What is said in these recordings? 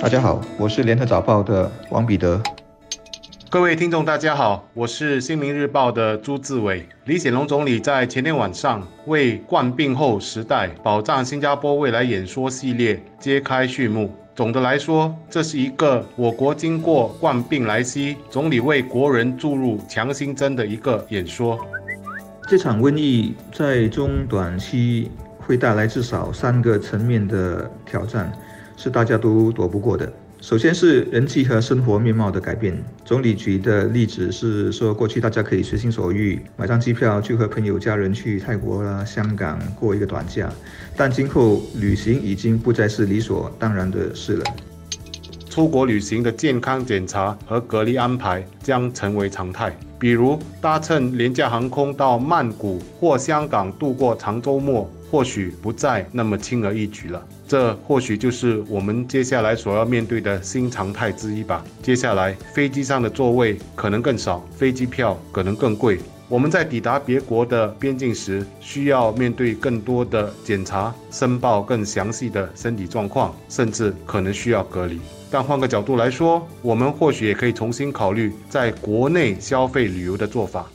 大家好，我是联合早报的王彼得。各位听众，大家好，我是新民日报的朱志伟。李显龙总理在前天晚上为冠病后时代保障新加坡未来演说系列揭开序幕。总的来说，这是一个我国经过冠病来袭，总理为国人注入强心针的一个演说。这场瘟疫在中短期会带来至少三个层面的挑战，是大家都躲不过的。首先是人际和生活面貌的改变。总理举的例子是说，过去大家可以随心所欲买张机票，就和朋友家人去泰国啦、香港过一个短假，但今后旅行已经不再是理所当然的事了。出国旅行的健康检查和隔离安排将成为常态，比如搭乘廉价航空到曼谷或香港度过长周末。或许不再那么轻而易举了，这或许就是我们接下来所要面对的新常态之一吧。接下来，飞机上的座位可能更少，飞机票可能更贵。我们在抵达别国的边境时，需要面对更多的检查，申报更详细的身体状况，甚至可能需要隔离。但换个角度来说，我们或许也可以重新考虑在国内消费旅游的做法。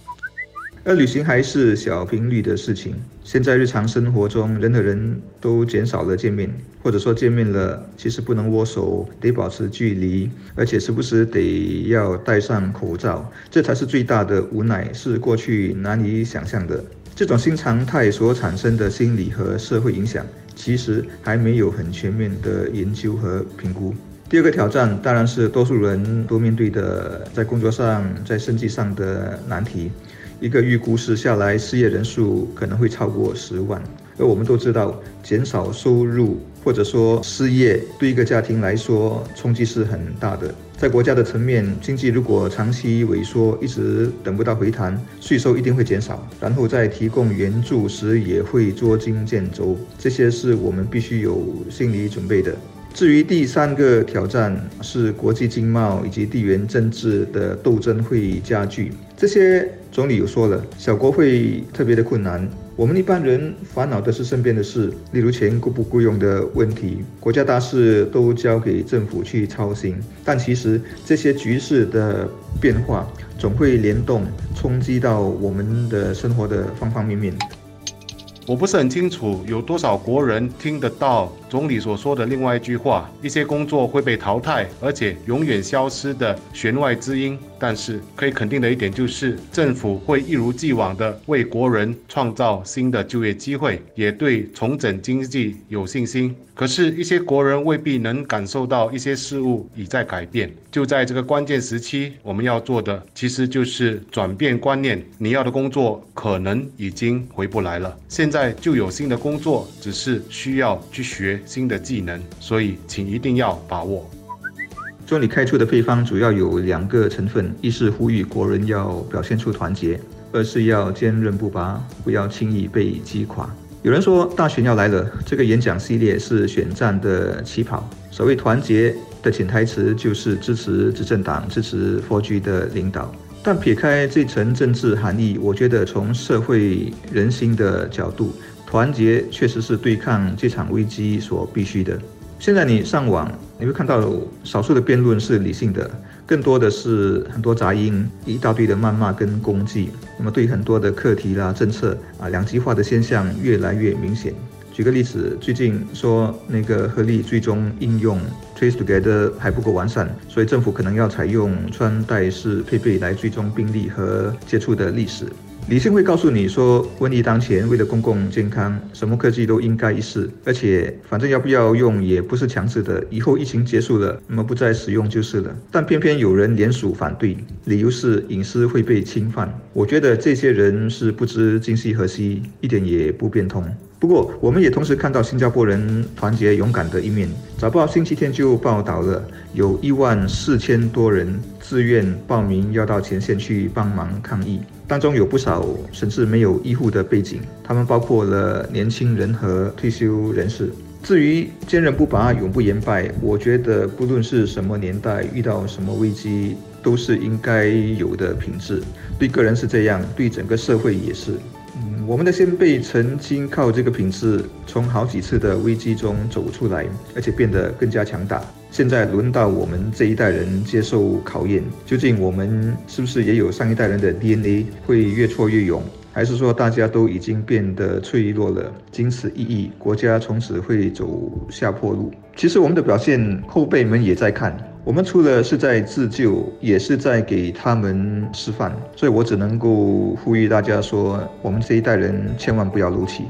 而旅行还是小频率的事情。现在日常生活中，人和人都减少了见面，或者说见面了，其实不能握手，得保持距离，而且时不时得要戴上口罩，这才是最大的无奈，是过去难以想象的。这种新常态所产生的心理和社会影响，其实还没有很全面的研究和评估。第二个挑战当然是多数人都面对的，在工作上、在生计上的难题。一个预估是下来，失业人数可能会超过十万。而我们都知道，减少收入或者说失业，对一个家庭来说冲击是很大的。在国家的层面，经济如果长期萎缩，一直等不到回弹，税收一定会减少，然后在提供援助时也会捉襟见肘。这些是我们必须有心理准备的。至于第三个挑战是国际经贸以及地缘政治的斗争会加剧，这些总理有说了，小国会特别的困难。我们一般人烦恼的是身边的事，例如钱够不够用的问题，国家大事都交给政府去操心。但其实这些局势的变化总会联动冲击到我们的生活的方方面面。我不是很清楚有多少国人听得到总理所说的另外一句话：一些工作会被淘汰，而且永远消失的弦外之音。但是可以肯定的一点就是，政府会一如既往地为国人创造新的就业机会，也对重整经济有信心。可是，一些国人未必能感受到一些事物已在改变。就在这个关键时期，我们要做的其实就是转变观念。你要的工作可能已经回不来了，现在就有新的工作，只是需要去学新的技能。所以，请一定要把握。总理开出的配方主要有两个成分：一是呼吁国人要表现出团结；二是要坚韧不拔，不要轻易被击垮。有人说大选要来了，这个演讲系列是选战的起跑。所谓团结的潜台词就是支持执政党、支持 4G 的领导。但撇开这层政治含义，我觉得从社会人心的角度，团结确实是对抗这场危机所必须的。现在你上网，你会看到少数的辩论是理性的，更多的是很多杂音，一大堆的谩骂跟攻击。那么对很多的课题啦、政策啊，两极化的现象越来越明显。举个例子，最近说那个合力最终应用 Trace Together 还不够完善，所以政府可能要采用穿戴式配备来追踪病例和接触的历史。理性会告诉你说，瘟疫当前，为了公共健康，什么科技都应该一试。而且，反正要不要用也不是强制的，以后疫情结束了，那么不再使用就是了。但偏偏有人联署反对，理由是隐私会被侵犯。我觉得这些人是不知今夕何夕，一点也不变通。不过，我们也同时看到新加坡人团结勇敢的一面。早报星期天就报道了，有一万四千多人自愿报名要到前线去帮忙抗疫，当中有不少甚至没有医护的背景，他们包括了年轻人和退休人士。至于坚韧不拔、永不言败，我觉得不论是什么年代，遇到什么危机，都是应该有的品质。对个人是这样，对整个社会也是。我们的先辈曾经靠这个品质从好几次的危机中走出来，而且变得更加强大。现在轮到我们这一代人接受考验，究竟我们是不是也有上一代人的 DNA，会越挫越勇？还是说大家都已经变得脆弱了，仅此一役，国家从此会走下坡路。其实我们的表现，后辈们也在看。我们除了是在自救，也是在给他们示范。所以我只能够呼吁大家说，我们这一代人千万不要漏气。